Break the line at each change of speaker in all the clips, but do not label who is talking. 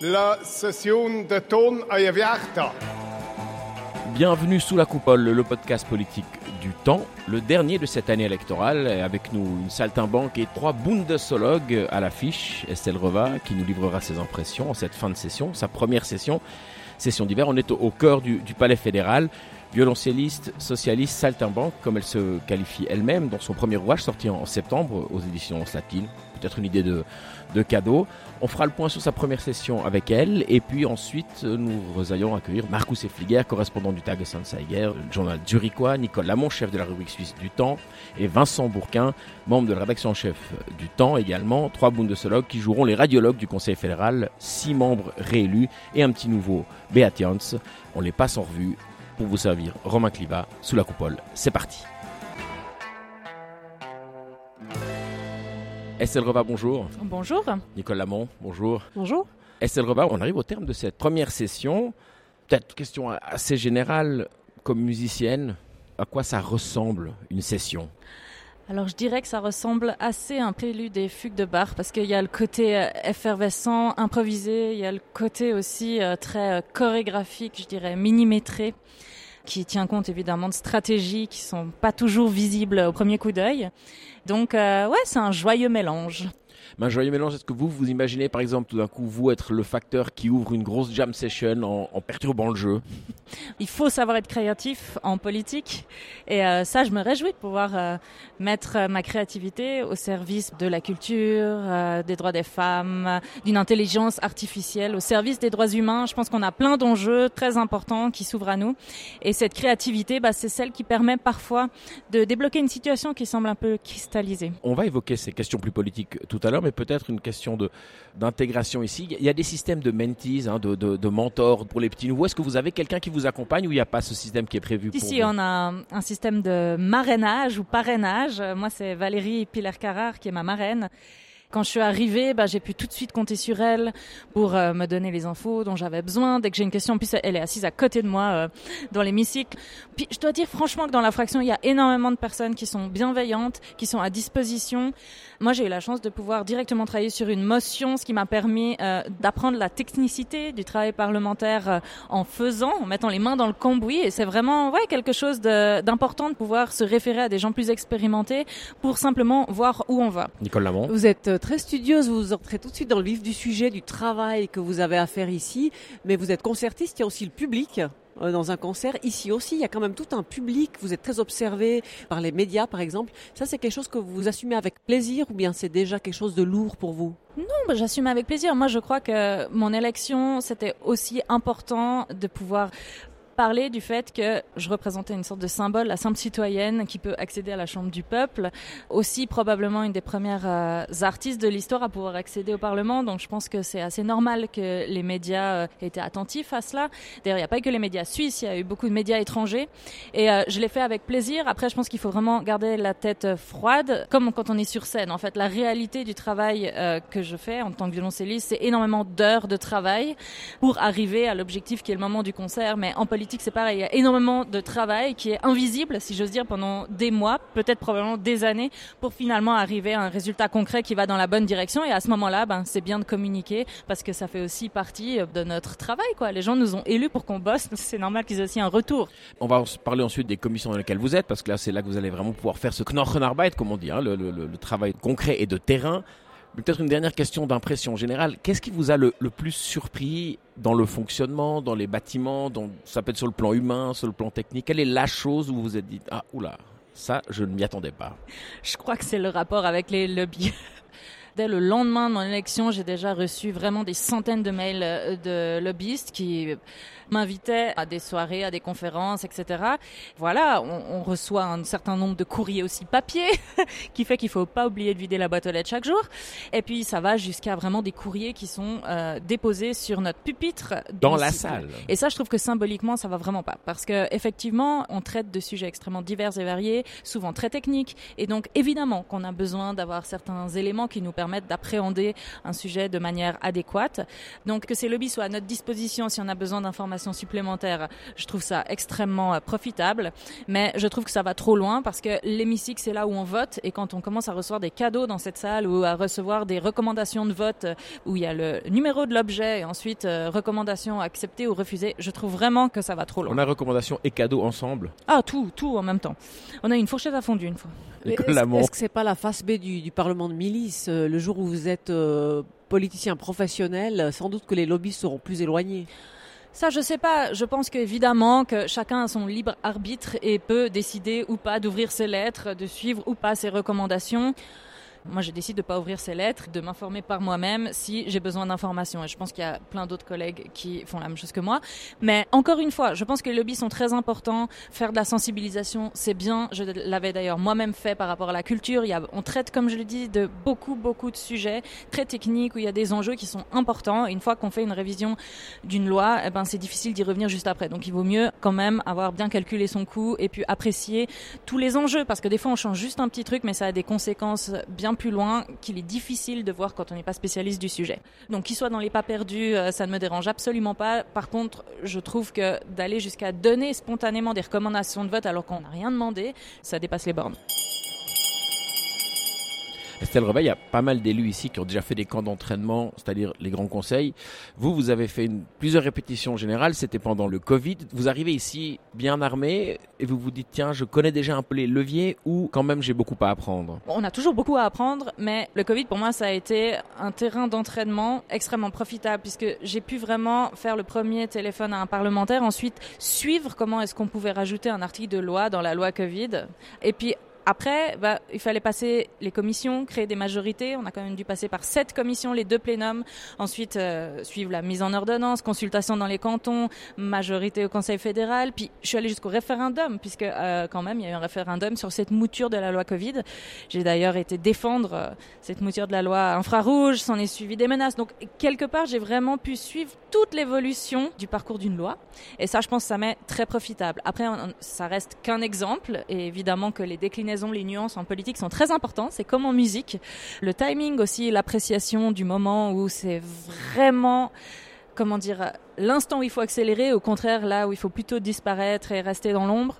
la session de ton ayavierta.
Bienvenue sous la coupole, le podcast politique du temps, le dernier de cette année électorale. Avec nous, une saltimbanque et trois bundesologues à l'affiche. Estelle Reva qui nous livrera ses impressions en cette fin de session, sa première session, session d'hiver. On est au, cœur du, Palais fédéral. Violoncelliste, socialiste, saltimbanque, comme elle se qualifie elle-même dans son premier ouvrage sorti en, septembre aux éditions Slatine. Peut-être une idée de, de cadeau. On fera le point sur sa première session avec elle et puis ensuite nous allons accueillir Marcus Effliger, correspondant du Tag Sanzeiger, journal Zurichois, Nicole Lamont, chef de la rubrique suisse du Temps et Vincent Bourquin, membre de la rédaction en chef du Temps également, trois bundesologues qui joueront les radiologues du Conseil fédéral, six membres réélus et un petit nouveau, Beat On les passe en revue pour vous servir Romain Cliva sous la coupole. C'est parti. Estelle Reva, bonjour.
Bonjour.
Nicole Lamont, bonjour.
Bonjour.
Estelle Reva, on arrive au terme de cette première session. Peut-être question assez générale, comme musicienne, à quoi ça ressemble une session?
Alors je dirais que ça ressemble assez à un prélude des fugues de Bach parce qu'il y a le côté euh, effervescent, improvisé, il y a le côté aussi euh, très euh, chorégraphique, je dirais millimétré qui tient compte évidemment de stratégies qui sont pas toujours visibles au premier coup d'œil. Donc ouais, c'est un joyeux mélange.
Un joyeux mélange, est-ce que vous vous imaginez par exemple tout d'un coup vous être le facteur qui ouvre une grosse jam session en, perturbant le jeu
Il faut savoir être créatif en politique et euh, ça je me réjouis de pouvoir euh, mettre euh, ma créativité au service de la culture, des droits des femmes, d'une intelligence artificielle, au service des droits humains. Je pense qu'on a plein d'enjeux très importants qui s'ouvrent à nous et cette créativité, bah, c'est celle qui permet parfois de débloquer une situation qui semble un peu cristallisée.
On va évoquer ces questions plus politiques tout à l'heure, mais peut-être une question de d'intégration ici. Il y a des systèmes de mentees, hein, de, de, mentors pour les petits nouveaux. Est-ce que vous avez quelqu'un qui vous accompagne ou il n'y a pas ce système qui est prévu
Ici, on a un, système de marrainage ou parrainage. Moi, c'est Valérie Piller-Carrard qui est ma marraine. Quand je suis arrivée, bah, j'ai pu tout de suite compter sur elle pour euh, me donner les infos dont j'avais besoin. Dès que j'ai une question, puis elle est assise à côté de moi euh, dans l'hémicycle. Puis je dois dire franchement que dans la fraction, il y a énormément de personnes qui sont bienveillantes, qui sont à disposition. Moi, j'ai eu la chance de pouvoir directement travailler sur une motion, ce qui m'a permis euh, d'apprendre la technicité du travail parlementaire en faisant, en mettant les mains dans le cambouis. Et c'est vraiment ouais, quelque chose d'important de, pouvoir se référer à des gens plus expérimentés pour simplement voir où on va.
Nicole Lamont.
Vous êtes très studieuse, vous entrez tout de suite dans le vif du sujet du travail que vous avez à faire ici, mais vous êtes concertiste, il y a aussi le public euh, dans un concert. Ici aussi, il y a quand même tout un public. Vous êtes très observé par les médias, par exemple. Ça, c'est quelque chose que vous assumez avec plaisir ou bien c'est déjà quelque chose de lourd pour vous?
Non, bah, j'assume avec plaisir. Moi, je crois que mon élection, c'était aussi important de pouvoir parler du fait que je représentais une sorte de symbole, la simple citoyenne qui peut accéder à la Chambre du peuple, aussi probablement une des premières euh, artistes de l'histoire à pouvoir accéder au Parlement. Donc je pense que c'est assez normal que les médias euh, aient été attentifs à cela. D'ailleurs, il n'y a pas que les médias suisses, il y a eu beaucoup de médias étrangers. Et euh, je l'ai fait avec plaisir. Après, je pense qu'il faut vraiment garder la tête froide, comme quand on est sur scène. En fait, la réalité du travail que je fais en tant que violoncelliste, c'est énormément d'heures de travail pour arriver à l'objectif qui est le moment du concert. Mais en politique, c'est pareil. Il y a énormément de travail qui est invisible, si j'ose dire, pendant des mois, peut-être probablement des années, pour finalement arriver à un résultat concret qui va dans la bonne direction. Et à ce moment-là, ben, c'est bien de communiquer parce que ça fait aussi partie de notre travail. Quoi. Les gens nous ont élus pour qu'on bosse. C'est normal qu'ils aient aussi un retour.
On va parler ensuite des commissions dans lesquelles vous êtes, parce que là, c'est là que vous allez vraiment pouvoir faire ce Knochenarbeit, comme on dit, hein, le travail concret et de terrain. Peut-être une dernière question d'impression générale. Qu'est-ce qui vous a le, plus surpris dans le fonctionnement, dans les bâtiments, ça peut être sur le plan humain, sur le plan technique? Quelle est la chose où vous vous êtes dit, ah, oula, ça, je ne m'y attendais pas?
Je crois que c'est le rapport avec les lobbies. Dès le lendemain de mon élection, j'ai déjà reçu vraiment des centaines de mails euh, de lobbyistes qui m'invitait à des soirées, à des conférences, etc. Voilà, on, reçoit un certain nombre de courriers aussi papier, qui fait qu'il faut pas oublier de vider la boîte aux lettres chaque jour. Et puis ça va jusqu'à vraiment des courriers qui sont euh, déposés sur notre pupitre
dans la salle.
Et ça, je trouve que symboliquement, ça va vraiment pas, parce que effectivement, on traite de sujets extrêmement divers et variés, souvent très techniques, et donc évidemment qu'on a besoin d'avoir certains éléments qui nous permettent d'appréhender un sujet de manière adéquate. Donc que ces lobbies soient à notre disposition si on a besoin d'informations supplémentaires, je trouve ça extrêmement euh, profitable. Mais je trouve que ça va trop loin parce que l'hémicycle, c'est là où on vote. Et quand on commence à recevoir des cadeaux dans cette salle ou à recevoir des recommandations de vote euh, où il y a le numéro de l'objet et ensuite euh, recommandations acceptées ou refusées, je trouve vraiment que ça va trop loin.
On a recommandations et cadeaux ensemble
Ah, tout, tout en même temps. On a une fourchette à fondue une fois.
Est-ce que c'est pas la face B du, Parlement de milice Le jour où vous êtes politicien professionnel, sans doute que les lobbies seront plus éloignés.
Ça, je sais pas. Je pense qu'évidemment que chacun a son libre arbitre et peut décider ou pas d'ouvrir ses lettres, de suivre ou pas ses recommandations. Moi, je décide de pas ouvrir ces lettres, de m'informer par moi-même si j'ai besoin d'informations. Et je pense qu'il y a plein d'autres collègues qui font la même chose que moi. Mais encore une fois, je pense que les lobbies sont très importants. Faire de la sensibilisation, c'est bien. Je l'avais d'ailleurs moi-même fait par rapport à la culture. Il y a, on traite, comme je le dis, de beaucoup, beaucoup de sujets très techniques où il y a des enjeux qui sont importants. Une fois qu'on fait une révision d'une loi, eh ben, c'est difficile d'y revenir juste après. Donc, il vaut mieux quand même avoir bien calculé son coût et puis apprécier tous les enjeux parce que des fois, on change juste un petit truc, mais ça a des conséquences bien plus loin qu'il est difficile de voir quand on n'est pas spécialiste du sujet. Donc qu'il soit dans les pas perdus, euh, ça ne me dérange absolument pas. Par contre, je trouve que d'aller jusqu'à donner spontanément des recommandations de vote alors qu'on n'a rien demandé, ça dépasse les bornes.
Estelle Reveil, il y a pas mal d'élus ici qui ont déjà fait des camps d'entraînement, c'est-à-dire les grands conseils. Vous, vous avez fait plusieurs répétitions générales, c'était pendant le Covid. Vous arrivez ici bien armé et vous vous dites, tiens, je connais déjà un peu les leviers ou quand même j'ai beaucoup à apprendre?
On a toujours beaucoup à apprendre, mais le Covid, pour moi, ça a été un terrain d'entraînement extrêmement profitable puisque j'ai pu vraiment faire le premier téléphone à un parlementaire, ensuite suivre comment est-ce qu'on pouvait rajouter un article de loi dans la loi Covid et puis après, bah, il fallait passer les commissions, créer des majorités. On a quand même dû passer par sept commissions, les deux plénums. Ensuite, euh, suivre la mise en ordonnance, consultation dans les cantons, majorité au Conseil fédéral. Puis, je suis allée jusqu'au référendum, puisque euh, quand même, il y a eu un référendum sur cette mouture de la loi Covid. J'ai d'ailleurs été défendre euh, cette mouture de la loi infrarouge. S'en est suivi des menaces. Donc, quelque part, j'ai vraiment pu suivre toute l'évolution du parcours d'une loi. Et ça, je pense, ça m'est très profitable. Après, ça reste qu'un exemple. Et évidemment que les déclinaisons les nuances en politique sont très importantes. C'est comme en musique. Le timing aussi, l'appréciation du moment où c'est vraiment comment dire, l'instant où il faut accélérer, au contraire, là où il faut plutôt disparaître et rester dans l'ombre.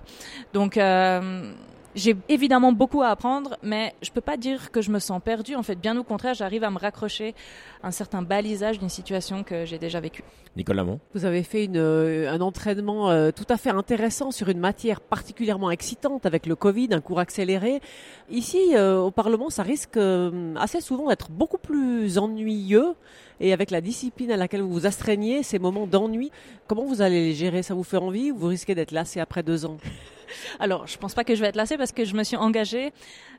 Donc, euh, j'ai évidemment beaucoup à apprendre, mais je peux pas dire que je me sens perdue. En fait, bien au contraire, j'arrive à me raccrocher à un certain balisage d'une situation que j'ai déjà vécue.
Nicolas Lamont.
Vous avez fait une, euh, un entraînement euh, tout à fait intéressant sur une matière particulièrement excitante avec le Covid, un cours accéléré. Ici, euh, au Parlement, ça risque assez souvent d'être beaucoup plus ennuyeux. Et avec la discipline à laquelle vous vous astreignez, ces moments d'ennui, comment vous allez les gérer? Ça vous fait envie ou vous risquez d'être lassé après deux ans?
alors, je pense pas que je vais être lassée parce que je me suis engagée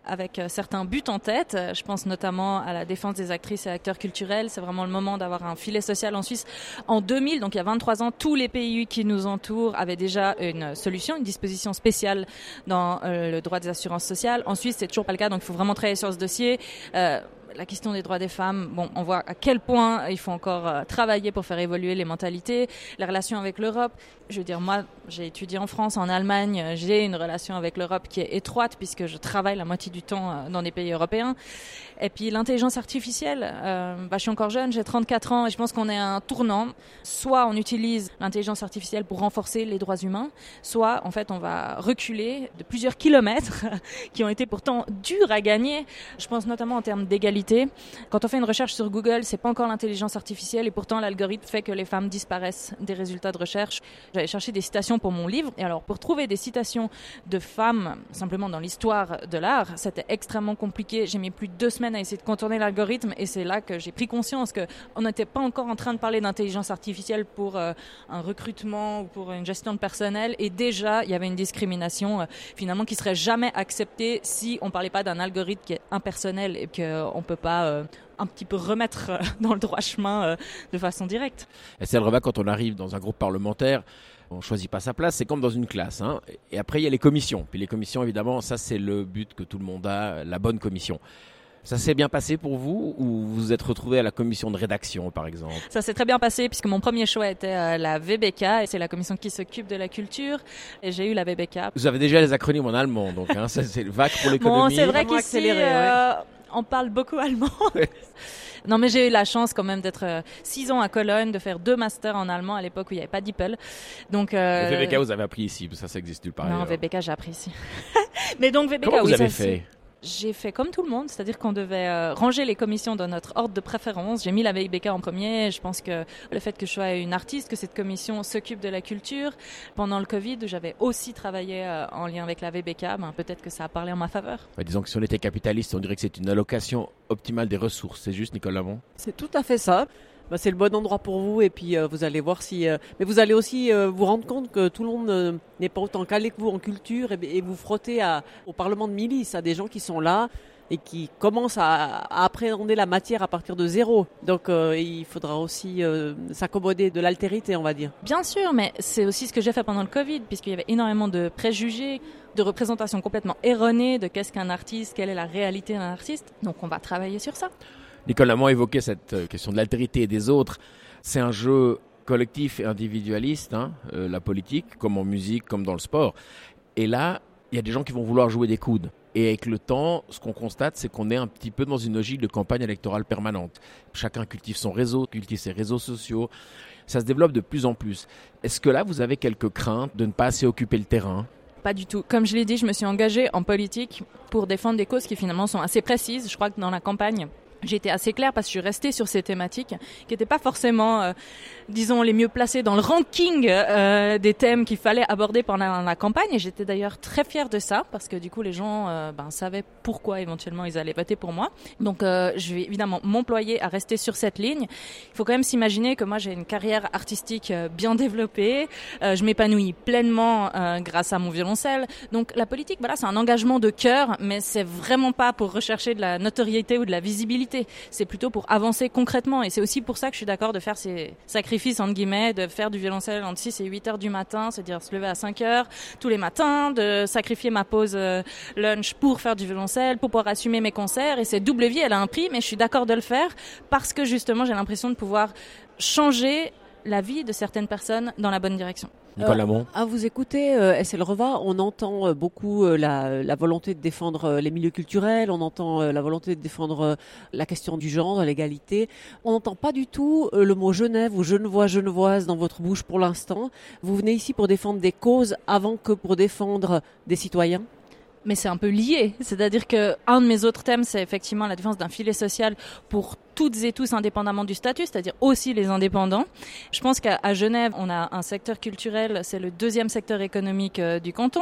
avec euh, certains buts en tête. Je pense notamment à la défense des actrices et acteurs culturels. C'est vraiment le moment d'avoir un filet social en Suisse. En 2000, donc il y a 23 ans, tous les pays qui nous entourent avaient déjà une solution, une disposition spéciale dans euh, le droit des assurances sociales. En Suisse, c'est toujours pas le cas, donc il faut vraiment travailler sur ce dossier. Euh, la question des droits des femmes, bon, on voit à quel point il faut encore euh, travailler pour faire évoluer les mentalités, la relation avec l'Europe. Je veux dire, moi, j'ai étudié en France, en Allemagne, j'ai une relation avec l'Europe qui est étroite puisque je travaille la moitié du temps euh, dans des pays européens. Et puis l'intelligence artificielle, euh, bah, je suis encore jeune, j'ai 34 ans et je pense qu'on est à un tournant. Soit on utilise l'intelligence artificielle pour renforcer les droits humains, soit en fait on va reculer de plusieurs kilomètres qui ont été pourtant durs à gagner. Je pense notamment en termes d'égalité. Quand on fait une recherche sur Google, c'est pas encore l'intelligence artificielle et pourtant l'algorithme fait que les femmes disparaissent des résultats de recherche. J'avais cherché des citations pour mon livre et alors pour trouver des citations de femmes simplement dans l'histoire de l'art, c'était extrêmement compliqué. J'ai mis plus de deux semaines à essayer de contourner l'algorithme et c'est là que j'ai pris conscience qu'on n'était pas encore en train de parler d'intelligence artificielle pour euh, un recrutement ou pour une gestion de personnel et déjà il y avait une discrimination euh, finalement qui serait jamais acceptée si on parlait pas d'un algorithme qui est impersonnel et qu'on peut pas euh, un petit peu remettre dans le droit chemin de façon directe.
Et c'est le rebat quand on arrive dans un groupe parlementaire on choisit pas sa place, c'est comme dans une classe. Hein. Et après, il y a les commissions. Puis les commissions, évidemment, ça c'est le but que tout le monde a, la bonne commission. Ça s'est bien passé pour vous ou vous vous êtes retrouvé à la commission de rédaction par exemple?
Ça s'est très bien passé puisque mon premier choix était euh, la VBK et c'est la commission qui s'occupe de la culture et j'ai eu la VBK.
Vous avez déjà les acronymes en allemand donc hein, ça c'est le VAC pour l'économie.
Bon, c'est vrai qu'ici, euh, on parle beaucoup allemand. non, mais j'ai eu la chance quand même d'être euh, six ans à Cologne, de faire deux masters en allemand à l'époque où il n'y avait pas d'IPL.
Donc, euh... VBK, vous avez appris ici, ça, ça existe nulle part.
Non, VBK, j'ai appris ici. mais donc VBK,
Comment
oui,
vous avez
ça,
fait?
J'ai fait comme tout le monde, c'est-à-dire qu'on devait euh, ranger les commissions dans notre ordre de préférence. J'ai mis la VBK en premier. Je pense que le fait que je sois une artiste, que cette commission s'occupe de la culture. Pendant le Covid, j'avais aussi travaillé euh, en lien avec la VBK. Ben, peut-être que ça a parlé en ma faveur.
Ouais, disons que si on était capitaliste, on dirait que c'est une allocation optimale des ressources. C'est juste, Nicole Lamont?
C'est tout à fait ça. Bah, c'est le bon endroit pour vous et puis euh, vous allez voir si. Euh, mais vous allez aussi euh, vous rendre compte que tout le monde n'est pas autant calé que vous en culture et, vous frotter à, au Parlement de milice, à des gens qui sont là et qui commencent à appréhender la matière à partir de zéro. Donc il faudra aussi s'accommoder de l'altérité, on va dire.
Bien sûr, mais c'est aussi ce que j'ai fait pendant le Covid, puisqu'il y avait énormément de préjugés de représentations complètement erronées de qu'est-ce qu'un artiste, quelle est la réalité d'un artiste. Donc on va travailler sur ça.
Nicole Lamont évoqué cette question de l'altérité des autres. C'est un jeu collectif et individualiste, hein, euh, la politique, comme en musique, comme dans le sport. Et là, il y a des gens qui vont vouloir jouer des coudes. Et avec le temps, ce qu'on constate, c'est qu'on est un petit peu dans une logique de campagne électorale permanente. Chacun cultive son réseau, cultive ses réseaux sociaux. Ça se développe de plus en plus. Est-ce que là, vous avez quelques craintes de ne pas assez occuper le terrain?
Pas du tout. Comme je l'ai dit, je me suis engagée en politique pour défendre des causes qui finalement sont assez précises. Je crois que dans la campagne, été assez claire parce que je suis restée sur ces thématiques qui n'étaient pas forcément, euh, disons, les mieux placées dans le ranking euh, des thèmes qu'il fallait aborder pendant la campagne. Et j'étais d'ailleurs très fière de ça parce que du coup, les gens euh, ben, savaient pourquoi éventuellement ils allaient voter pour moi. Donc, euh, je vais évidemment m'employer à rester sur cette ligne. Il faut quand même s'imaginer que moi, j'ai une carrière artistique euh, bien développée. Je m'épanouis pleinement grâce à mon violoncelle. Donc, la politique, voilà, c'est un engagement de cœur, mais c'est vraiment pas pour rechercher de la notoriété ou de la visibilité. C'est plutôt pour avancer concrètement. Et c'est aussi pour ça que je suis d'accord de faire ces sacrifices, entre guillemets, de faire du violoncelle entre 6 et 8 heures du matin, c'est-à-dire se lever à 5 heures tous les matins, de sacrifier ma pause euh, lunch pour faire du violoncelle, pour pouvoir assumer mes concerts. Et cette double vie, elle a un prix, mais je suis d'accord de le faire parce que justement, j'ai l'impression de pouvoir changer la vie de certaines personnes dans la bonne direction.
Nicole Lamont
À vous écouter, euh, SL Reva, on entend euh, beaucoup euh, la, la volonté de défendre euh, les milieux culturels, on entend euh, la volonté de défendre euh, la question du genre, l'égalité. On n'entend pas du tout euh, le mot Genève ou Genevois, Genevoise dans votre bouche pour l'instant. Vous venez ici pour défendre des causes avant que pour défendre des citoyens?
Mais c'est un peu lié. C'est-à-dire que un de mes autres thèmes, c'est effectivement la défense d'un filet social pour toutes et tous indépendamment du statut, c'est-à-dire aussi les indépendants. Je pense qu'à Genève, on a un secteur culturel, c'est le deuxième secteur économique euh, du canton.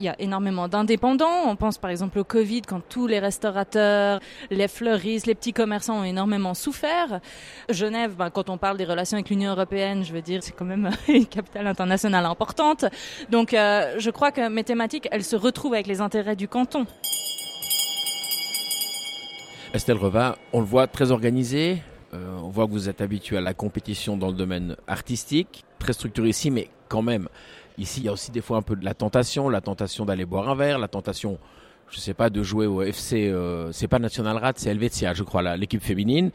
Il y a énormément d'indépendants. On pense par exemple au Covid, quand tous les restaurateurs, les fleuristes, les petits commerçants ont énormément souffert. Genève, ben, quand on parle des relations avec l'Union européenne, je veux dire, c'est quand même une capitale internationale importante. Donc euh, je crois que mes thématiques, elles se retrouvent avec les intérêts du canton.
Estelle Reva, on le voit très organisé. Euh, on voit que vous êtes habitué à la compétition dans le domaine artistique, très structuré ici, mais quand même, ici, il y a aussi des fois un peu de la tentation, la tentation d'aller boire un verre, la tentation, je sais pas, de jouer au FC, euh, c'est pas National Rat, c'est Helvetia, je crois, l'équipe féminine,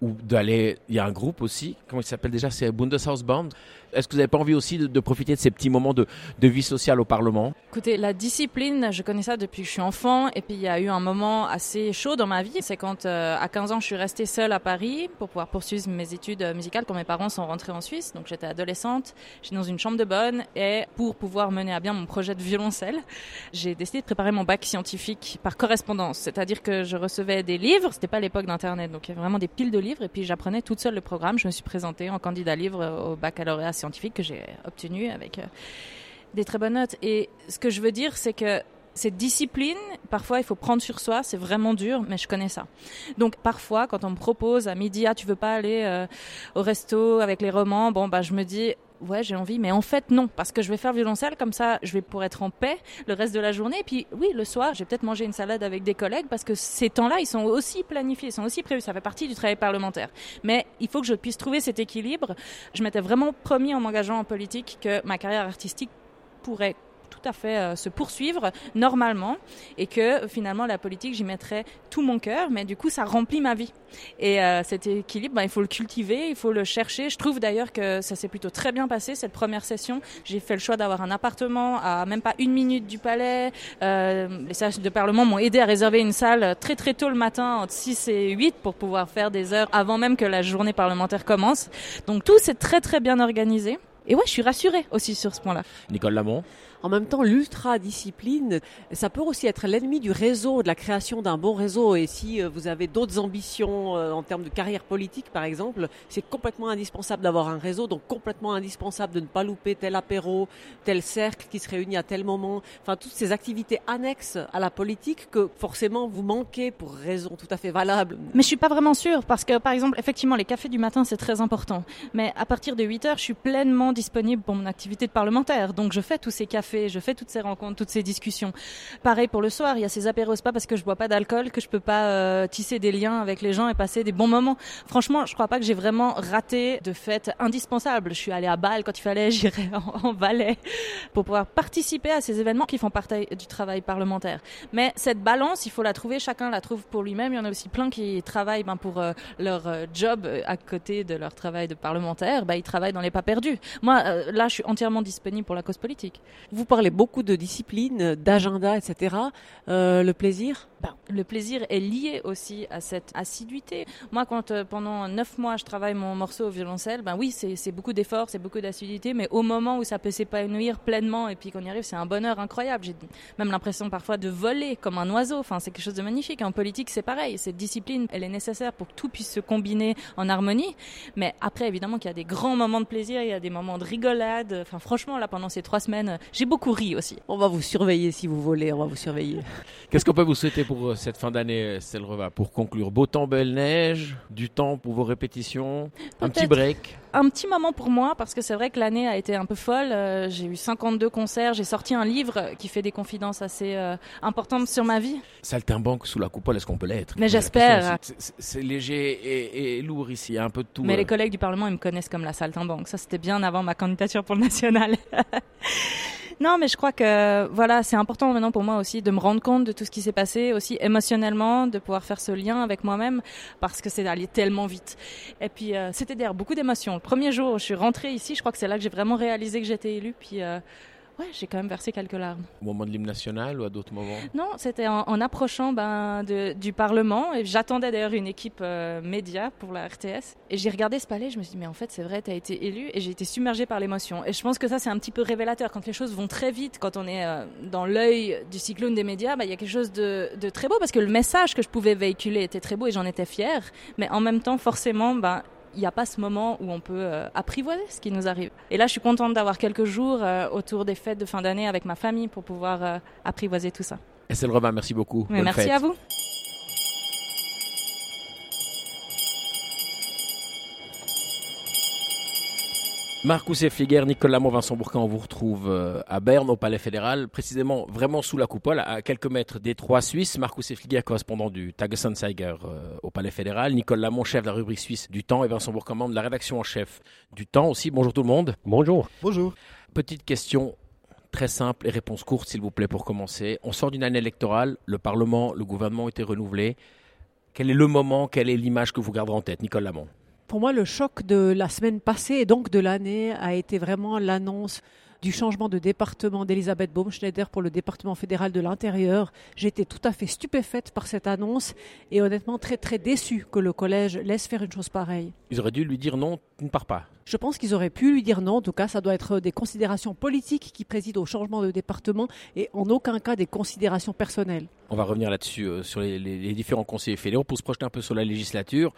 ou d'aller, il y a un groupe aussi, comment il s'appelle déjà, c'est Bundeshausband. Est-ce que vous n'avez pas envie aussi de, profiter de ces petits moments de, vie sociale au Parlement?
Écoutez, la discipline, je connais ça depuis que je suis enfant. Et puis, il y a eu un moment assez chaud dans ma vie. C'est quand, euh, à 15 ans, je suis restée seule à Paris pour pouvoir poursuivre mes études musicales quand mes parents sont rentrés en Suisse. Donc, j'étais adolescente. J'étais dans une chambre de bonne. Et pour pouvoir mener à bien mon projet de violoncelle, j'ai décidé de préparer mon bac scientifique par correspondance. C'est-à-dire que je recevais des livres. C'était pas l'époque d'Internet. Donc, il y avait vraiment des piles de livres. Et puis, j'apprenais toute seule le programme. Je me suis présentée en candidat livre au baccalauréat scientifique que j'ai obtenu avec euh, des très bonnes notes. Et ce que je veux dire, c'est que cette discipline, parfois il faut prendre sur soi, c'est vraiment dur, mais je connais ça. Donc parfois, quand on me propose à midi, ah tu veux pas aller euh, au resto avec les romans, bon bah je me dis ouais j'ai envie, mais en fait non, parce que je vais faire violoncelle comme ça, je vais pour être en paix le reste de la journée. Et puis oui, le soir, j'ai peut-être mangé une salade avec des collègues parce que ces temps-là, ils sont aussi planifiés, ils sont aussi prévus. Ça fait partie du travail parlementaire. Mais il faut que je puisse trouver cet équilibre. Je m'étais vraiment promis en m'engageant en politique que ma carrière artistique pourrait tout à fait euh, se poursuivre normalement et que finalement la politique, j'y mettrais tout mon cœur, mais du coup, ça remplit ma vie. Et euh, cet équilibre, ben, il faut le cultiver, il faut le chercher. Je trouve d'ailleurs que ça s'est plutôt très bien passé cette première session. J'ai fait le choix d'avoir un appartement à même pas une minute du palais. Euh, les sages de Parlement m'ont aidé à réserver une salle très très tôt le matin, entre 6 et 8, pour pouvoir faire des heures avant même que la journée parlementaire commence. Donc tout s'est très très bien organisé. Et ouais, je suis rassurée aussi sur ce point-là.
Nicole Lamont
en même temps, l'ultra-discipline, ça peut aussi être l'ennemi du réseau, de la création d'un bon réseau. Et si euh, vous avez d'autres ambitions euh, en termes de carrière politique, par exemple, c'est complètement indispensable d'avoir un réseau, donc complètement indispensable de ne pas louper tel apéro, tel cercle qui se réunit à tel moment. Enfin, toutes ces activités annexes à la politique que forcément vous manquez pour raison tout à fait valable.
Mais je suis pas vraiment sûre parce que, par exemple, effectivement, les cafés du matin, c'est très important. Mais à partir de 8 heures, je suis pleinement disponible pour mon activité de parlementaire. Donc, je fais tous ces cafés je fais toutes ces rencontres, toutes ces discussions. Pareil pour le soir, il y a ces apéros pas parce que je bois pas d'alcool que je peux pas euh, tisser des liens avec les gens et passer des bons moments. Franchement, je crois pas que j'ai vraiment raté de fêtes indispensables. Je suis allée à Bâle quand il fallait, j'irai en, en pour pouvoir participer à ces événements qui font partie du travail parlementaire. Mais cette balance, il faut la trouver, chacun la trouve pour lui-même. Il y en a aussi plein qui travaillent ben, pour euh, leur euh, job à côté de leur travail de parlementaire. Ben, ils travaillent dans les pas perdus. Moi, là, je suis entièrement disponible pour la cause politique.
Vous parlez beaucoup de discipline, d'agenda, etc. Euh, le plaisir
ben, Le plaisir est lié aussi à cette assiduité. Moi, quand euh, pendant neuf mois, je travaille mon morceau au violoncelle, ben oui, c'est beaucoup d'efforts, c'est beaucoup d'assiduité, mais au moment où ça peut s'épanouir pleinement et puis qu'on y arrive, c'est un bonheur incroyable. J'ai même l'impression parfois de voler comme un oiseau. Enfin, c'est quelque chose de magnifique. En politique, c'est pareil. Cette discipline, elle est nécessaire pour que tout puisse se combiner en harmonie. Mais après, évidemment, qu'il y a des grands moments de plaisir, il y a des moments de rigolade. Enfin, franchement, là, pendant ces trois semaines, j'ai beaucoup ri aussi.
On va vous surveiller si vous voulez, on va vous surveiller.
Qu'est-ce qu'on peut vous souhaiter pour euh, cette fin d'année, Stelreva Pour conclure, beau temps, belle neige, du temps pour vos répétitions, un petit break
un petit moment pour moi parce que c'est vrai que l'année a été un peu folle. Euh, j'ai eu 52 concerts, j'ai sorti un livre qui fait des confidences assez euh, importantes sur ma vie.
Saltimbanque sous la coupole, est-ce qu'on peut l'être?
Mais j'espère.
C'est léger et, lourd ici, il y a un peu de tout.
Mais les collègues du Parlement, ils me connaissent comme la Saltimbanque. Ça, c'était bien avant ma candidature pour le national. Non, mais je crois que voilà, c'est important maintenant pour moi aussi de me rendre compte de tout ce qui s'est passé, aussi émotionnellement, de pouvoir faire ce lien avec moi-même, parce que c'est allé tellement vite. Et puis euh, c'était d'ailleurs beaucoup d'émotions. Le premier jour, je suis rentrée ici, je crois que c'est là que j'ai vraiment réalisé que j'étais élue. Puis euh, Ouais, j'ai quand même versé quelques larmes.
Au moment de l'hymne national ou à d'autres moments?
Non, c'était en, approchant ben, du Parlement. Et j'attendais d'ailleurs une équipe euh, média pour la RTS. Et j'ai regardé ce palais, je me suis dit, mais en fait, c'est vrai, tu as été élu. Et j'ai été submergée par l'émotion. Et je pense que ça, c'est un petit peu révélateur. Quand les choses vont très vite, quand on est euh, dans l'œil du cyclone des médias, ben, il y a quelque chose de, de, très beau. Parce que le message que je pouvais véhiculer était très beau et j'en étais fière. Mais en même temps, forcément, ben, n'y a pas ce moment où on peut euh, apprivoiser ce qui nous arrive. Et là, je suis contente d'avoir quelques jours euh, autour des fêtes de fin d'année avec ma famille pour pouvoir euh, apprivoiser tout ça.
Estelle Robin, merci beaucoup.
merci à vous.
Marcus Effliger, Nicolas Lamont, Vincent Bourquin, on vous retrouve euh, à Berne, au Palais fédéral, précisément vraiment sous la coupole, à quelques mètres des trois Suisses. Marcus Effliger, correspondant du Tagesanzeiger euh, au Palais fédéral. Nicolas Lamont, chef de la rubrique suisse du Temps. Et Vincent Bourquin, membre de la rédaction en chef du Temps aussi. Bonjour tout le monde.
Bonjour. Bonjour.
Petite question très simple et réponse courte, s'il vous plaît, pour commencer. On sort d'une année électorale, le Parlement, le gouvernement ont été renouvelés. Quel est le moment, quelle est l'image que vous garderez en tête, Nicolas Lamont
pour moi, le choc de la semaine passée et donc de l'année a été vraiment l'annonce du changement de département d'Elisabeth Baumschneider pour le département fédéral de l'intérieur. J'étais tout à fait stupéfaite par cette annonce et honnêtement très très déçue que le collège laisse faire une chose pareille.
Ils auraient dû lui dire non, tu ne pars pas.
Je pense qu'ils auraient pu lui dire non. En tout cas, ça doit être des considérations politiques qui président au changement de département et en aucun cas des considérations personnelles.
On va revenir là-dessus, euh, sur les, différents conseillers fédéraux, pour se projeter un peu sur la législature.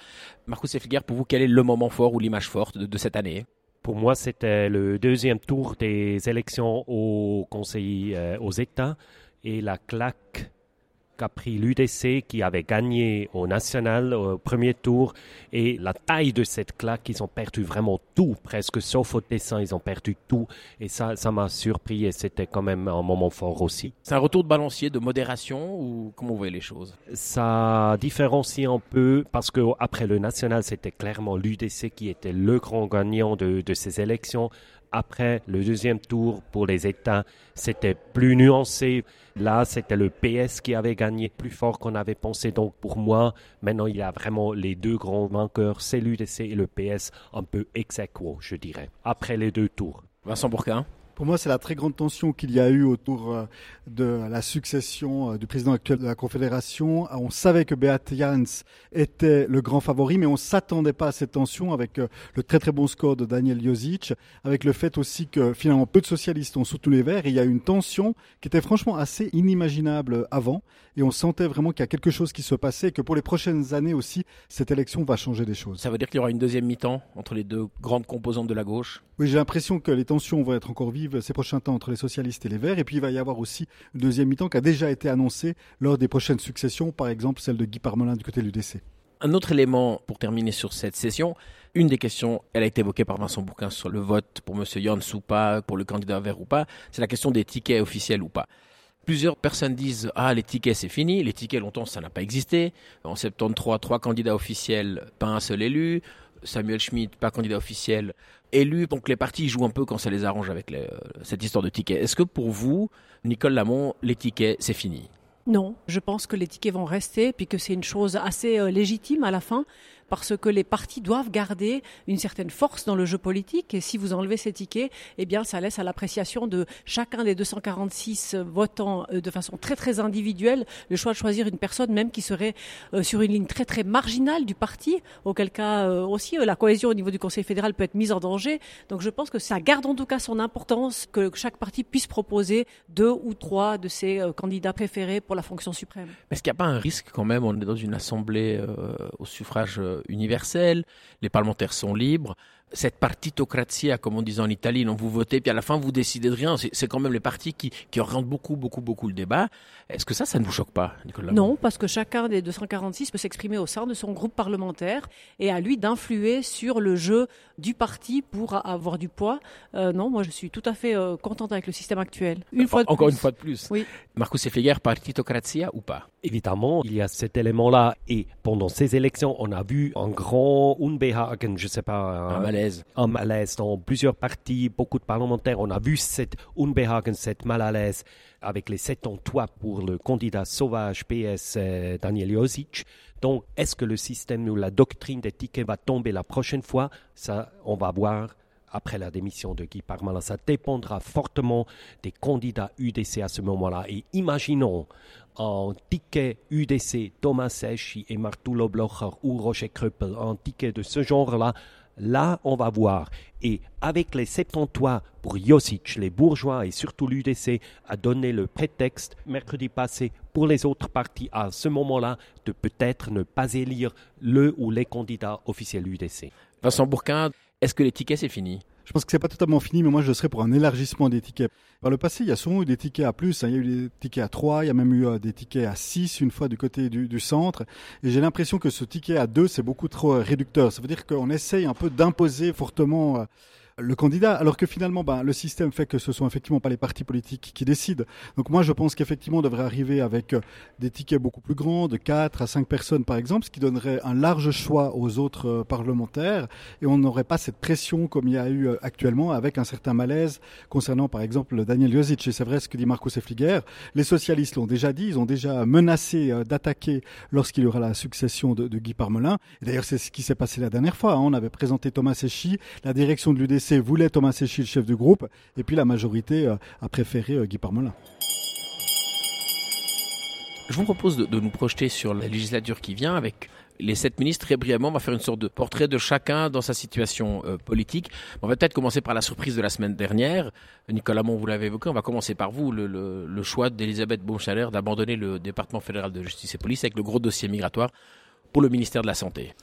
Marcus Effliger, pour vous, quel est le moment fort ou l'image forte de cette année
pour moi, c'était le deuxième tour des élections au Conseil euh, aux États et la claque qu'a pris l'UDC qui avait gagné au national au premier tour et la taille de cette claque, ils ont perdu vraiment tout, presque sauf au dessin, ils ont perdu tout. Et ça, ça m'a surpris et c'était quand même un moment fort aussi.
C'est un retour de balancier, de modération ou comment vous voyez les choses?
Ça différencie un peu parce que après le national, c'était clairement l'UDC qui était le grand gagnant de, de ces élections après le deuxième tour pour les États, c'était plus nuancé. Là, c'était le PS qui avait gagné plus fort qu'on avait pensé. Donc pour moi, maintenant, il y a vraiment les deux grands vainqueurs, c'est l'UDC et le PS, un peu ex aequo, je dirais, après les deux tours.
Vincent Bourquin
pour moi, c'est la très grande tension qu'il y a eu autour euh, de la succession euh, du président actuel de la Confédération. On savait que Beat Jans était le grand favori, mais on s'attendait pas à cette tension avec euh, le très très bon score de Daniel Josic, avec le fait aussi que finalement peu de socialistes ont soutenu les Verts. Et il y a une tension qui était franchement assez inimaginable avant. Et on sentait vraiment qu'il y a quelque chose qui se passait et que pour les prochaines années aussi, cette élection va changer des choses.
Ça veut dire qu'il y aura une deuxième mi-temps entre les deux grandes composantes de la gauche?
Oui, j'ai l'impression que les tensions vont être encore vives ces prochains temps entre les socialistes et les Verts. Et puis il va y avoir aussi une deuxième mi-temps qui a déjà été annoncée lors des prochaines successions, par exemple celle de Guy Parmelin du côté de l'UDC.
Un autre élément pour terminer sur cette session, une des questions, elle a été évoquée par Vincent Bourquin sur le vote pour M. Jans ou pas, pour le candidat vert ou pas, c'est la question des tickets officiels ou pas. Plusieurs personnes disent Ah, les tickets, c'est fini. Les tickets, longtemps, ça n'a pas existé. En 73, trois candidats officiels, pas un seul élu. Samuel Schmitt, pas candidat officiel, élu. Donc les partis jouent un peu quand ça les arrange avec cette histoire de tickets. Est-ce que pour vous, Nicole Lamont, les tickets, c'est fini?
Non, je pense que les tickets vont rester, puis que c'est une chose assez euh, légitime à la fin parce que les partis doivent garder une certaine force dans le jeu politique. Et si vous enlevez ces tickets, eh bien, ça laisse à l'appréciation de chacun des 246 votants euh, de façon très très individuelle le choix de choisir une personne même qui serait euh, sur une ligne très très marginale du parti, auquel cas euh, aussi la cohésion au niveau du Conseil fédéral peut être mise en danger. Donc je pense que ça garde en tout cas son importance que chaque parti puisse proposer deux ou trois de ses candidats préférés pour la fonction suprême.
Est-ce qu'il n'y a pas un risque quand même On est dans une assemblée au suffrage universelle, les parlementaires sont libres. Cette partitocratie, comme on dit en Italie, donc vous votez, puis à la fin vous décidez de rien. C'est quand même les partis qui, qui orientent beaucoup, beaucoup, beaucoup le débat. Est-ce que ça, ça ne vous choque pas, Nicolas
Non, parce que chacun des 246 peut s'exprimer au sein de son groupe parlementaire et à lui d'influer sur le jeu du parti pour avoir du poids. Euh, non, moi je suis tout à fait euh, contente avec le système actuel.
Une fois Encore une fois de plus.
Oui.
Marcus Effeger, partitocratia ou pas?
Évidemment, il y a cet élément-là. Et pendant ces élections, on a vu un grand unbehagen, je sais pas.
Un, malaise.
Un malaise dans plusieurs partis, beaucoup de parlementaires. On a vu cette unbehagen, cette mal à l'aise avec les sept en toit pour le candidat sauvage PS euh, Daniel Josic. Donc, est-ce que le système ou la doctrine des tickets va tomber la prochaine fois? Ça, on va voir après la démission de Guy Parmelin. Ça dépendra fortement des candidats UDC à ce moment-là. Et imaginons un ticket UDC Thomas Sechi et Martulo Blocher ou Roger Krüppel, un ticket de ce genre-là, là, on va voir. Et avec les 73 pour Josic, les bourgeois et surtout l'UDC a donné le prétexte mercredi passé pour les autres partis à ce moment-là de peut-être ne pas élire le ou les candidats officiels UDC.
Vincent Bourquin, est-ce que les tickets c'est fini?
Je pense que c'est pas totalement fini, mais moi je serais pour un élargissement des tickets. Par le passé, il y a souvent eu des tickets à plus. Hein. Il y a eu des tickets à 3, il y a même eu euh, des tickets à 6 une fois du côté du, du centre. Et j'ai l'impression que ce ticket à 2, c'est beaucoup trop euh, réducteur. Ça veut dire qu'on essaye un peu d'imposer fortement euh, le candidat, alors que finalement, ben, le système fait que ce sont effectivement pas les partis politiques qui décident. Donc moi, je pense qu'effectivement, on devrait arriver avec euh, des tickets beaucoup plus grands, de 4 à 5 personnes par exemple, ce qui donnerait un large choix aux autres euh, parlementaires, et on n'aurait pas cette pression comme il y a eu euh, actuellement, avec un certain malaise concernant par exemple Daniel Josic. Et c'est vrai ce que dit Marcos Efliger, les socialistes l'ont déjà dit, ils ont déjà menacé d'attaquer lorsqu'il y aura la succession de, Guy Parmelin. D'ailleurs, c'est ce qui s'est passé la dernière fois. Hein. On avait présenté Thomas Sechy, la direction de l'UDC voulait Thomas Séchy, le chef du groupe, et puis la majorité euh, a préféré euh, Guy Parmelin.
Je vous propose de, nous projeter sur la législature qui vient avec les sept ministres. Très brièvement, on va faire une sorte de portrait de chacun dans sa situation euh, politique. On va peut-être commencer par la surprise de la semaine dernière. Nicolas Mont, vous l'avez évoqué. On va commencer par vous, le, choix d'Elisabeth Baumchaler d'abandonner le département fédéral de justice et police avec le gros dossier migratoire pour le ministère de la Santé.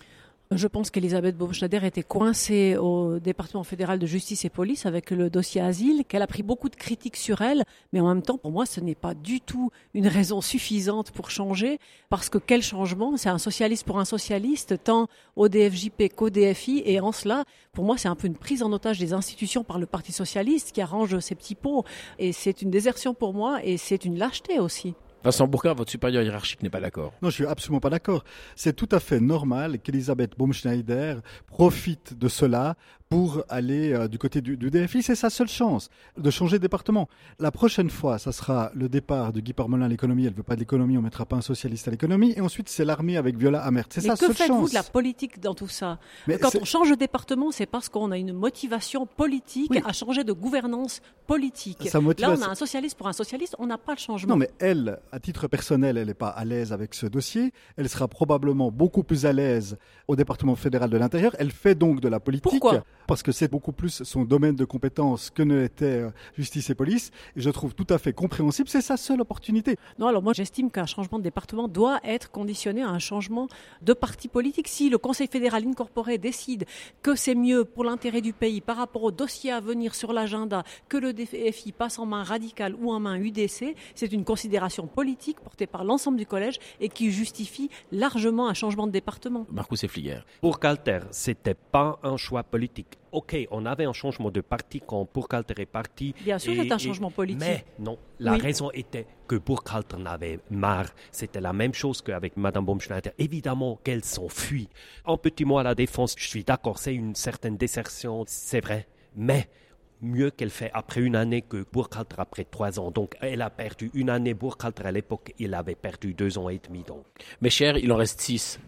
Je pense qu'Elisabeth Baumschneider était coincée au département fédéral de justice et police avec le dossier asile, qu'elle a pris beaucoup de critiques sur elle, mais en même temps, pour moi, ce n'est pas du tout une raison suffisante pour changer, parce que quel changement? C'est un socialiste pour un socialiste, tant au DFJP qu'au DFI, et en cela, pour moi, c'est un peu une prise en otage des institutions par le Parti socialiste qui arrange ses petits pots, et c'est une désertion pour moi, et c'est une lâcheté aussi.
Vincent Bourquin, votre supérieur hiérarchique n'est pas d'accord.
Non, je suis absolument pas d'accord. C'est tout à fait normal qu'Elisabeth Baumschneider profite de cela pour aller euh, du côté du, du DFI. C'est sa seule chance de changer de département. La prochaine fois, ça sera le départ de Guy Parmelin à l'économie. Elle veut pas de l'économie, on mettra pas un socialiste à l'économie. Et ensuite, c'est l'armée avec Viola Amert. C'est
Mais
sa
que
seule
faites-vous
chance.
de la politique dans tout ça?
Mais
Quand on change de département, c'est parce qu'on a une motivation politique
Oui.
à changer de gouvernance politique. Là, on a un socialiste pour un socialiste, on n'a pas le changement.
Non, mais elle, à titre personnel, elle n'est pas à l'aise avec ce dossier. Elle sera probablement beaucoup plus à l'aise au département fédéral de l'intérieur. Elle fait donc de la politique.
Pourquoi?
Parce que c'est beaucoup plus son domaine de compétence que ne l'était euh, justice et police. Et je trouve tout à fait compréhensible. C'est sa seule opportunité.
Non, alors moi j'estime qu'un changement de département doit être conditionné à un changement de parti politique. Si le Conseil fédéral incorporé décide que c'est mieux pour l'intérêt du pays par rapport au dossier à venir sur l'agenda que le DFI passe en main radicale ou en main UDC, c'est une considération politique portée par l'ensemble du collège et qui justifie largement un changement de département.
Marcus Effliger.
Pour Calter, c'était pas un choix politique. Ok, on avait un changement de parti quand Burkhalter est parti.
Bien sûr, c'est un changement politique.
Mais non, la
Oui.
raison était que Burkhalter en avait marre. C'était la même chose qu'avec Madame Baumschneider. Évidemment qu'elle s'enfuit. Un petit mot à la défense, je suis d'accord, c'est une certaine désertion, c'est vrai. Mais mieux qu'elle fait après une année que Burkhalter après trois ans. Donc elle a perdu une année. Burkhalter à l'époque, il avait perdu deux ans et demi. Donc
Mes chers, il en reste 6.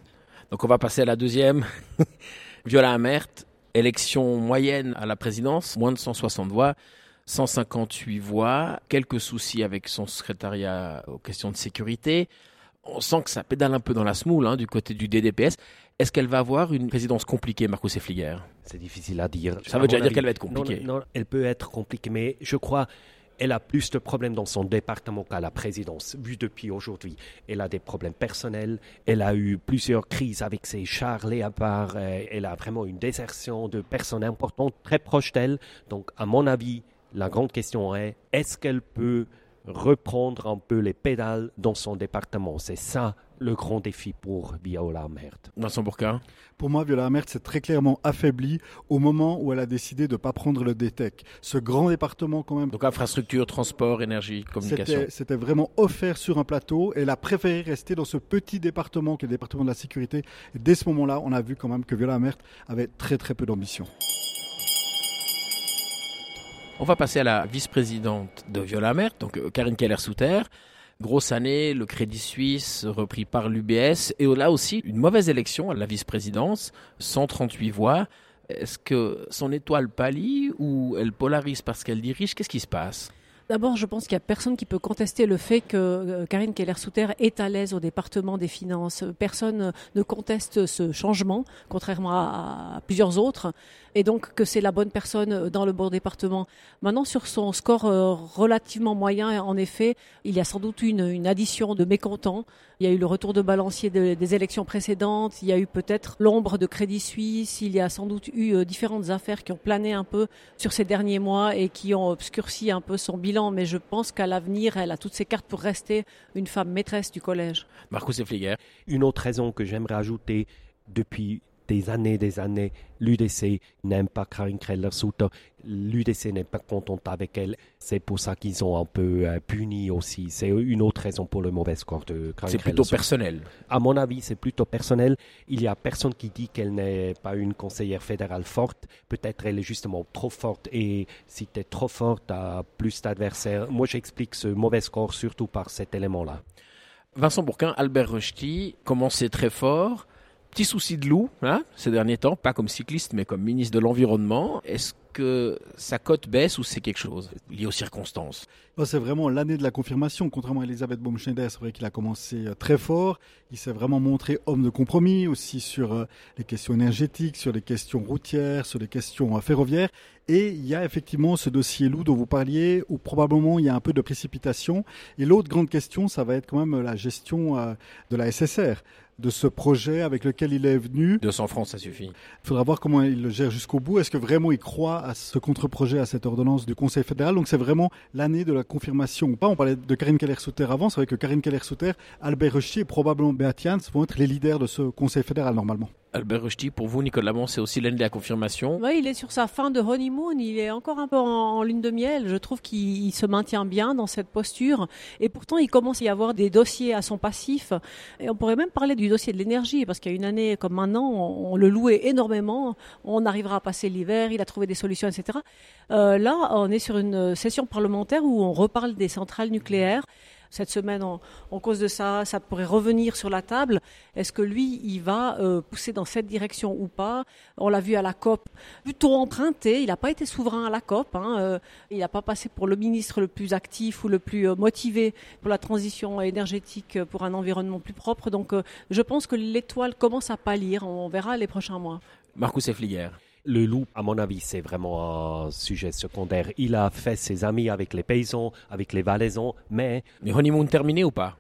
Donc on va passer à la deuxième. Viola Amert, élection moyenne à la présidence, moins de 160 voix, 158 voix, quelques soucis avec son secrétariat aux questions de sécurité. On sent que ça pédale un peu dans la smoule hein, du côté du DDPS. Est-ce qu'elle va avoir une présidence compliquée, Marcus Effliger
c'est difficile à dire.
Ça
À
veut déjà dire qu'elle va être compliquée.
Non, non, elle peut être compliquée, mais je crois elle a plus de problèmes dans son département qu'à la présidence, vu depuis aujourd'hui. Elle a des problèmes personnels, elle a eu plusieurs crises avec ses chars léopards, euh, elle a vraiment une désertion de personnes importantes très proches d'elle. Donc, à mon avis, la grande question est est-ce qu'elle peut reprendre un peu les pédales dans son département? C'est ça le grand défi pour Viola Mert.
Vincent Bourquin
Pour moi, Viola Amert s'est très clairement affaiblie au moment où elle a décidé de ne pas prendre le DTEC. Ce grand département, quand même,
Donc infrastructure, transport, énergie, communication.
C'était vraiment offert sur un plateau. Elle a préféré rester dans ce petit département qui est le département de la sécurité. Et dès ce moment-là, on a vu quand même que Viola Amert avait très très peu d'ambition.
On va passer à la vice-présidente de Viola Amert, donc euh, Karine Keller-Souter. Grosse année, le Crédit Suisse repris par l'UBS. Et là aussi, une mauvaise élection à la vice-présidence, 138 voix. Est-ce que son étoile pâlit ou elle polarise parce qu'elle dirige? Qu'est-ce qui se passe?
D'abord, je pense qu'il n'y a personne qui peut contester le fait que euh, Karine Keller-Souter est à l'aise au département des finances. Personne euh, ne conteste ce changement, contrairement à, plusieurs autres, et donc que c'est la bonne personne euh, dans le bon département. Maintenant, sur son score relativement moyen, en effet, il y a sans doute une, une addition de mécontents. Il y a eu le retour de balancier de- des élections précédentes, il y a eu peut-être l'ombre de Crédit Suisse, il y a sans doute eu différentes affaires qui ont plané un peu sur ces derniers mois et qui ont obscurci un peu son bilan, mais je pense qu'à l'avenir, elle a toutes ses cartes pour rester une femme maîtresse du collège.
Marcus Effliger
Une autre raison que j'aimerais ajouter, depuis des années des années, l'UDC n'aime pas Karin Kreller-Sutter. L'UDC n'est pas contente avec elle. C'est pour ça qu'ils ont un peu euh, puni aussi. C'est une autre raison pour le mauvais score de Karin
C'est plutôt personnel.
À mon avis, c'est plutôt personnel. Il y a personne qui dit qu'elle n'est pas une conseillère fédérale forte. Peut-être elle est justement trop forte. Et si tu es trop forte, tu as plus d'adversaires. Moi, j'explique ce mauvais score surtout par cet élément-là.
Vincent Bourquin, Albert Rochety, commençait très fort? Petit souci de loup hein, ces derniers temps, pas comme cycliste mais comme ministre de l'Environnement. Est-ce que sa cote baisse ou c'est quelque chose lié aux circonstances?
C'est vraiment l'année de la confirmation. Contrairement à Elisabeth Baumschneider, c'est vrai qu'il a commencé euh, très fort. Il s'est vraiment montré homme de compromis aussi sur euh, les questions énergétiques, sur les questions routières, sur les questions euh, ferroviaires. Et il y a effectivement ce dossier loup dont vous parliez, où probablement il y a un peu de précipitation. Et l'autre grande question, ça va être quand même la gestion de la SSR, de ce projet avec lequel il est venu.
200 francs, ça suffit.
Il faudra voir comment il le gère jusqu'au bout. Est-ce que vraiment il croit à ce contre-projet, à cette ordonnance du Conseil fédéral? Donc c'est vraiment l'année de la confirmation ou pas. On parlait de Karine Keller-Souter avant. C'est vrai que Karine Keller-Souter, Albert Rochier et probablement Beat Jans vont être les leaders de ce Conseil fédéral normalement.
Albert Rushdie, pour vous, Nicolas Lamont, c'est aussi l'année de la confirmation.
Oui, il est sur sa fin de honeymoon, il est encore un peu en, lune de miel. Je trouve qu'il se maintient bien dans cette posture. Et pourtant, il commence à y avoir des dossiers à son passif. Et on pourrait même parler du dossier de l'énergie, parce qu'il y a une année comme maintenant, on, le louait énormément. On arrivera à passer l'hiver, il a trouvé des solutions, etc. Euh, là, on est sur une session parlementaire où on reparle des centrales nucléaires cette semaine en, cause de ça, ça pourrait revenir sur la table. Est-ce que lui, il va euh, pousser dans cette direction ou pas? On l'a vu à la COP, plutôt emprunté. Il n'a pas été souverain à la COP. Hein, euh, il n'a pas passé pour le ministre le plus actif ou le plus euh, motivé pour la transition énergétique pour un environnement plus propre. Donc, je pense que l'étoile commence à pâlir. On verra les prochains mois.
Marcus Effliger.
Le loup, à mon avis, c'est vraiment un sujet secondaire. Il a fait ses amis avec les paysans, avec les valaisans, mais...
Mais honeymoon terminé ou pas?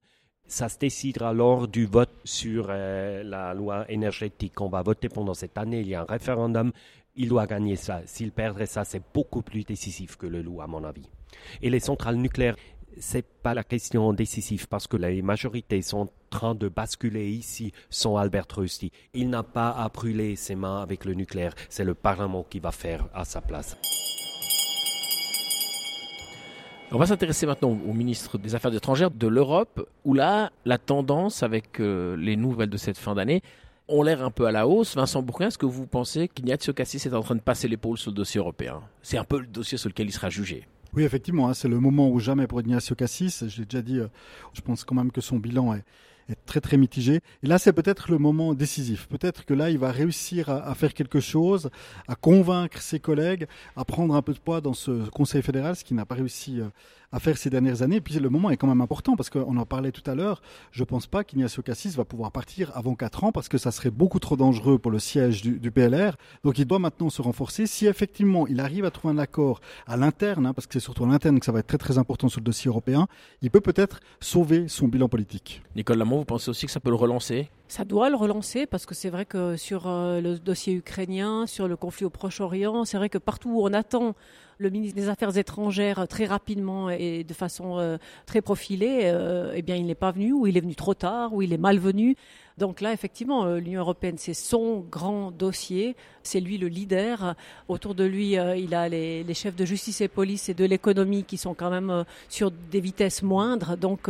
ça se décidera lors du vote sur euh, la loi énergétique qu'on va voter pendant cette année. Il y a un référendum. Il doit gagner ça. S'il perdrait ça, c'est beaucoup plus décisif que le loup, à mon avis. Et les centrales nucléaires, c'est pas la question décisive parce que les majorités sont en train de basculer ici sans Albert Rusty. Il n'a pas à brûler ses mains avec le nucléaire. C'est le Parlement qui va faire à sa place.
On va s'intéresser maintenant au ministre des Affaires étrangères de l'Europe, où là, la tendance avec euh, les nouvelles de cette fin d'année ont l'air un peu à la hausse. Vincent Bourquin, est-ce que vous pensez qu'Ignazio Cassis est en train de passer l'épaule sur le dossier européen? C'est un peu le dossier sur lequel il sera jugé.
Oui, effectivement, hein, c'est le moment où jamais pour Ignacio Cassis. Je l'ai déjà dit, euh, je pense quand même que son bilan est, très très mitigé. Et là, c'est peut-être le moment décisif. Peut-être que là, il va réussir à, faire quelque chose, à convaincre ses collègues, à prendre un peu de poids dans ce Conseil fédéral, ce qui n'a pas réussi euh, à faire ces dernières années. Et puis le moment est quand même important parce qu'on en parlait tout à l'heure. Je pense pas qu'Ignacio Cassis va pouvoir partir avant 4 ans parce que ça serait beaucoup trop dangereux pour le siège du, PLR. Donc il doit maintenant se renforcer. Si effectivement il arrive à trouver un accord à l'interne, hein, parce que c'est surtout à l'interne que ça va être très très important sur le dossier européen, il peut peut-être sauver son bilan politique.
Nicole Lamont, vous pensez aussi que ça peut le relancer?
Ça doit le relancer parce que c'est vrai que sur euh, le dossier ukrainien, sur le conflit au Proche-Orient, c'est vrai que partout où on attend le ministre des Affaires étrangères très rapidement et de façon euh, très profilée, euh, eh bien il n'est pas venu ou il est venu trop tard ou il est malvenu. Donc là, effectivement, euh, l'Union européenne, c'est son grand dossier. C'est lui le leader. Autour de lui, euh, il a les, chefs de justice et police et de l'économie qui sont quand même euh, sur des vitesses moindres. Donc,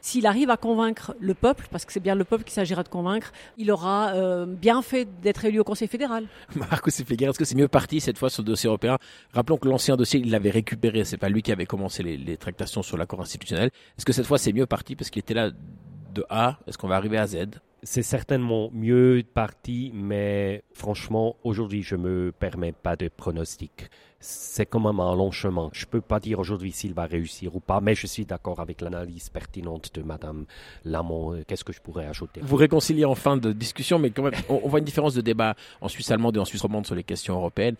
s'il arrive à convaincre le peuple, parce que c'est bien le peuple qu'il s'agira de convaincre, il aura bien fait d'être élu au Conseil fédéral.
Marcus Fleguer, est-ce que c'est mieux parti cette fois sur le dossier européen? Rappelons que l'ancien dossier, il l'avait récupéré. C'est pas lui qui avait commencé les tractations sur l'accord institutionnel. Est-ce que cette fois, c'est mieux parti parce qu'il était là de A? Est-ce qu'on va arriver à Z?
C'est certainement mieux parti, mais franchement, aujourd'hui, je me permets pas de pronostic c'est quand même un long chemin. Je ne peux pas dire aujourd'hui s'il va réussir ou pas, mais je suis d'accord avec l'analyse pertinente de Madame Lamont. Qu'est-ce que je pourrais ajouter?
Vous réconciliez en fin de discussion, mais quand même, on, voit une différence de débat en Suisse allemande et en Suisse romande sur les questions européennes.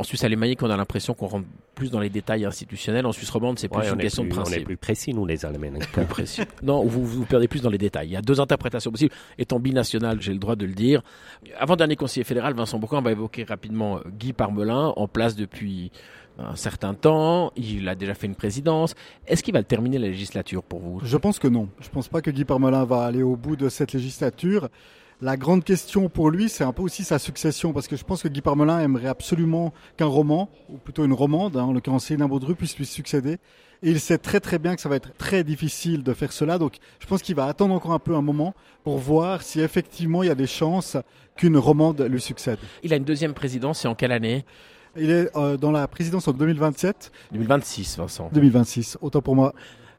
En Suisse alémanique, on a l'impression qu'on rentre plus dans les détails institutionnels. En Suisse romande, c'est plus une question de principe.
On est plus précis, nous, les Allemands.
Plus précis. non, vous, vous perdez plus dans les détails. Il y a deux interprétations possibles. Étant binational, j'ai le droit de le dire. Avant-dernier conseiller fédéral, Vincent Bourquin va évoquer rapidement Guy Parmelin, en place depuis un certain temps, il a déjà fait une présidence. Est-ce qu'il va terminer la législature pour vous?
Je pense que non. Je ne pense pas que Guy Parmelin va aller au bout de cette législature. La grande question pour lui, c'est un peu aussi sa succession, parce que je pense que Guy Parmelin aimerait absolument qu'un roman, ou plutôt une romande, hein, en l'occurrence Céline Baudru, puisse lui succéder. Et il sait très très bien que ça va être très difficile de faire cela, donc je pense qu'il va attendre encore un peu un moment pour voir si effectivement il y a des chances qu'une romande lui succède.
Il a une deuxième présidence, et en quelle année?
Il est euh, dans la présidence en 2027.
2026, Vincent.
2026, autant pour moi.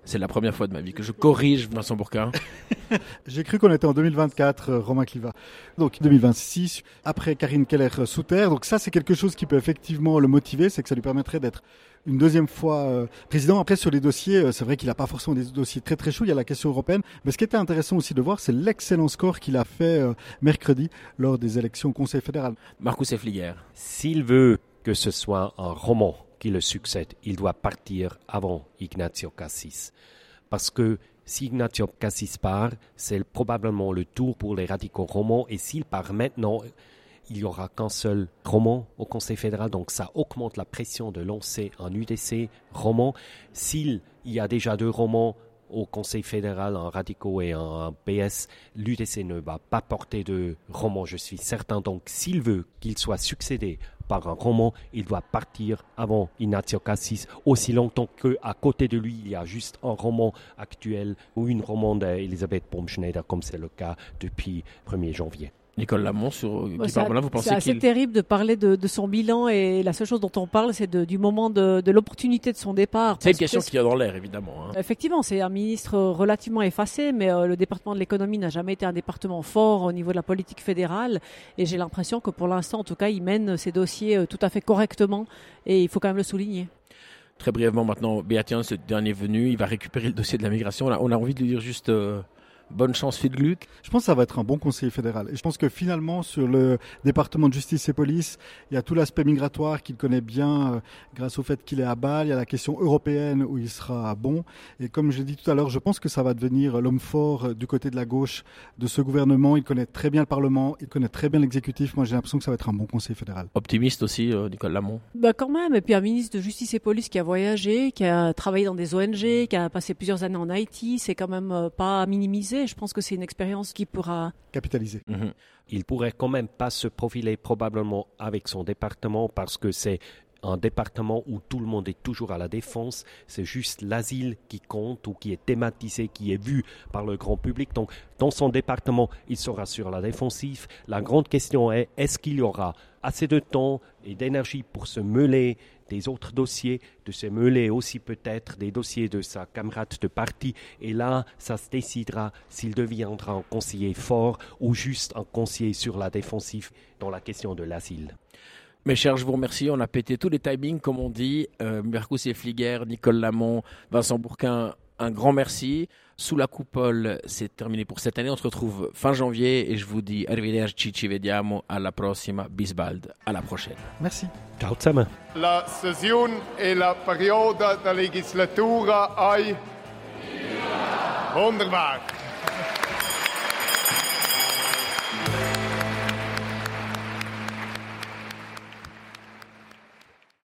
C'est la première fois de ma vie que je corrige Vincent Bourquin.
J'ai cru qu'on était en 2024, euh, Romain Cliva. Donc 2026, après Karine Keller euh, sous terre. Donc ça, c'est quelque chose qui peut effectivement le motiver, c'est que ça lui permettrait d'être une deuxième fois président. Après, sur les dossiers, c'est vrai qu'il n'a pas forcément des dossiers très très chauds. Il y a la question européenne. Mais ce qui était intéressant aussi de voir, c'est l'excellent score qu'il a fait mercredi lors des élections au Conseil fédéral.
Marcus Effliger.
S'il veut que ce soit un roman qui le succède, il doit partir avant Ignacio Cassis. Parce que si Ignacio Cassis part, c'est probablement le tour pour les radicaux romans, et s'il part maintenant, il n'y aura qu'un seul roman au Conseil fédéral, donc ça augmente la pression de lancer un UDC roman. S'il y a déjà deux romans, au Conseil fédéral en radicaux et en PS, l'UDC ne va pas porter de roman, je suis certain. Donc, s'il veut qu'il soit succédé par un roman, il doit partir avant Ignacio Cassis, aussi longtemps qu'à côté de lui, il y a juste un roman actuel ou une roman d'Elisabeth Baumschneider, comme c'est le cas depuis 1er janvier.
Nicole Lamont, sur
vous pensez C'est assez terrible de parler de, de, son bilan et la seule chose dont on parle, c'est du moment de, de l'opportunité de son départ.
C'est une question qui est dans l'air, évidemment. Hein.
Effectivement, c'est un ministre relativement effacé, mais euh, le département de l'économie n'a jamais été un département fort au niveau de la politique fédérale. Et j'ai l'impression que pour l'instant, en tout cas, il mène ses dossiers euh, tout à fait correctement et il faut quand même le souligner.
Très brièvement maintenant, Béatien, ce dernier venu, il va récupérer le dossier de la migration. On a, on a envie de lui dire juste... Euh, Bonne chance, Phil Gluck.
Je pense que ça va être un bon conseiller fédéral. Et je pense que finalement, sur le département de justice et police, il y a tout l'aspect migratoire qu'il connaît bien euh, grâce au fait qu'il est à Bâle. Il y a la question européenne où il sera bon. Et comme je l'ai dit tout à l'heure, je pense que ça va devenir l'homme fort euh, du côté de la gauche de ce gouvernement. Il connaît très bien le Parlement, il connaît très bien l'exécutif. Moi, j'ai l'impression que ça va être un bon conseiller fédéral.
Optimiste aussi, euh, Nicole Lamont
bah Quand même. Et puis un ministre de justice et police qui a voyagé, qui a travaillé dans des ONG, qui a passé plusieurs années en Haïti, c'est quand même pas à je pense que c'est une expérience qui pourra
capitaliser.
Mhm. Il pourrait quand même pas se profiler probablement avec son département parce que c'est un département où tout le monde est toujours à la défense, c'est juste l'asile qui compte ou qui est thématisé, qui est vu par le grand public. Donc, dans son département, il sera sur la défensive. La grande question est, est-ce qu'il y aura assez de temps et d'énergie pour se mêler des autres dossiers, de se mêler aussi peut-être des dossiers de sa camarade de parti. Et là, ça se décidera s'il deviendra un conseiller fort ou juste un conseiller sur la défensive dans la question de l'asile.
Mes chers, je vous remercie. On a pété tous les timings, comme on dit. Euh, et Fliguer, Nicole Lamont, Vincent Bourquin, un grand merci. Sous la coupole, c'est terminé pour cette année. On se retrouve fin janvier et je vous dis arrivederci, ci vediamo, alla prossima, bisbald, à la prochaine.
Merci.
Ciao zusammen.
La sessione e la periodo da legislatura ai... Wunderbar.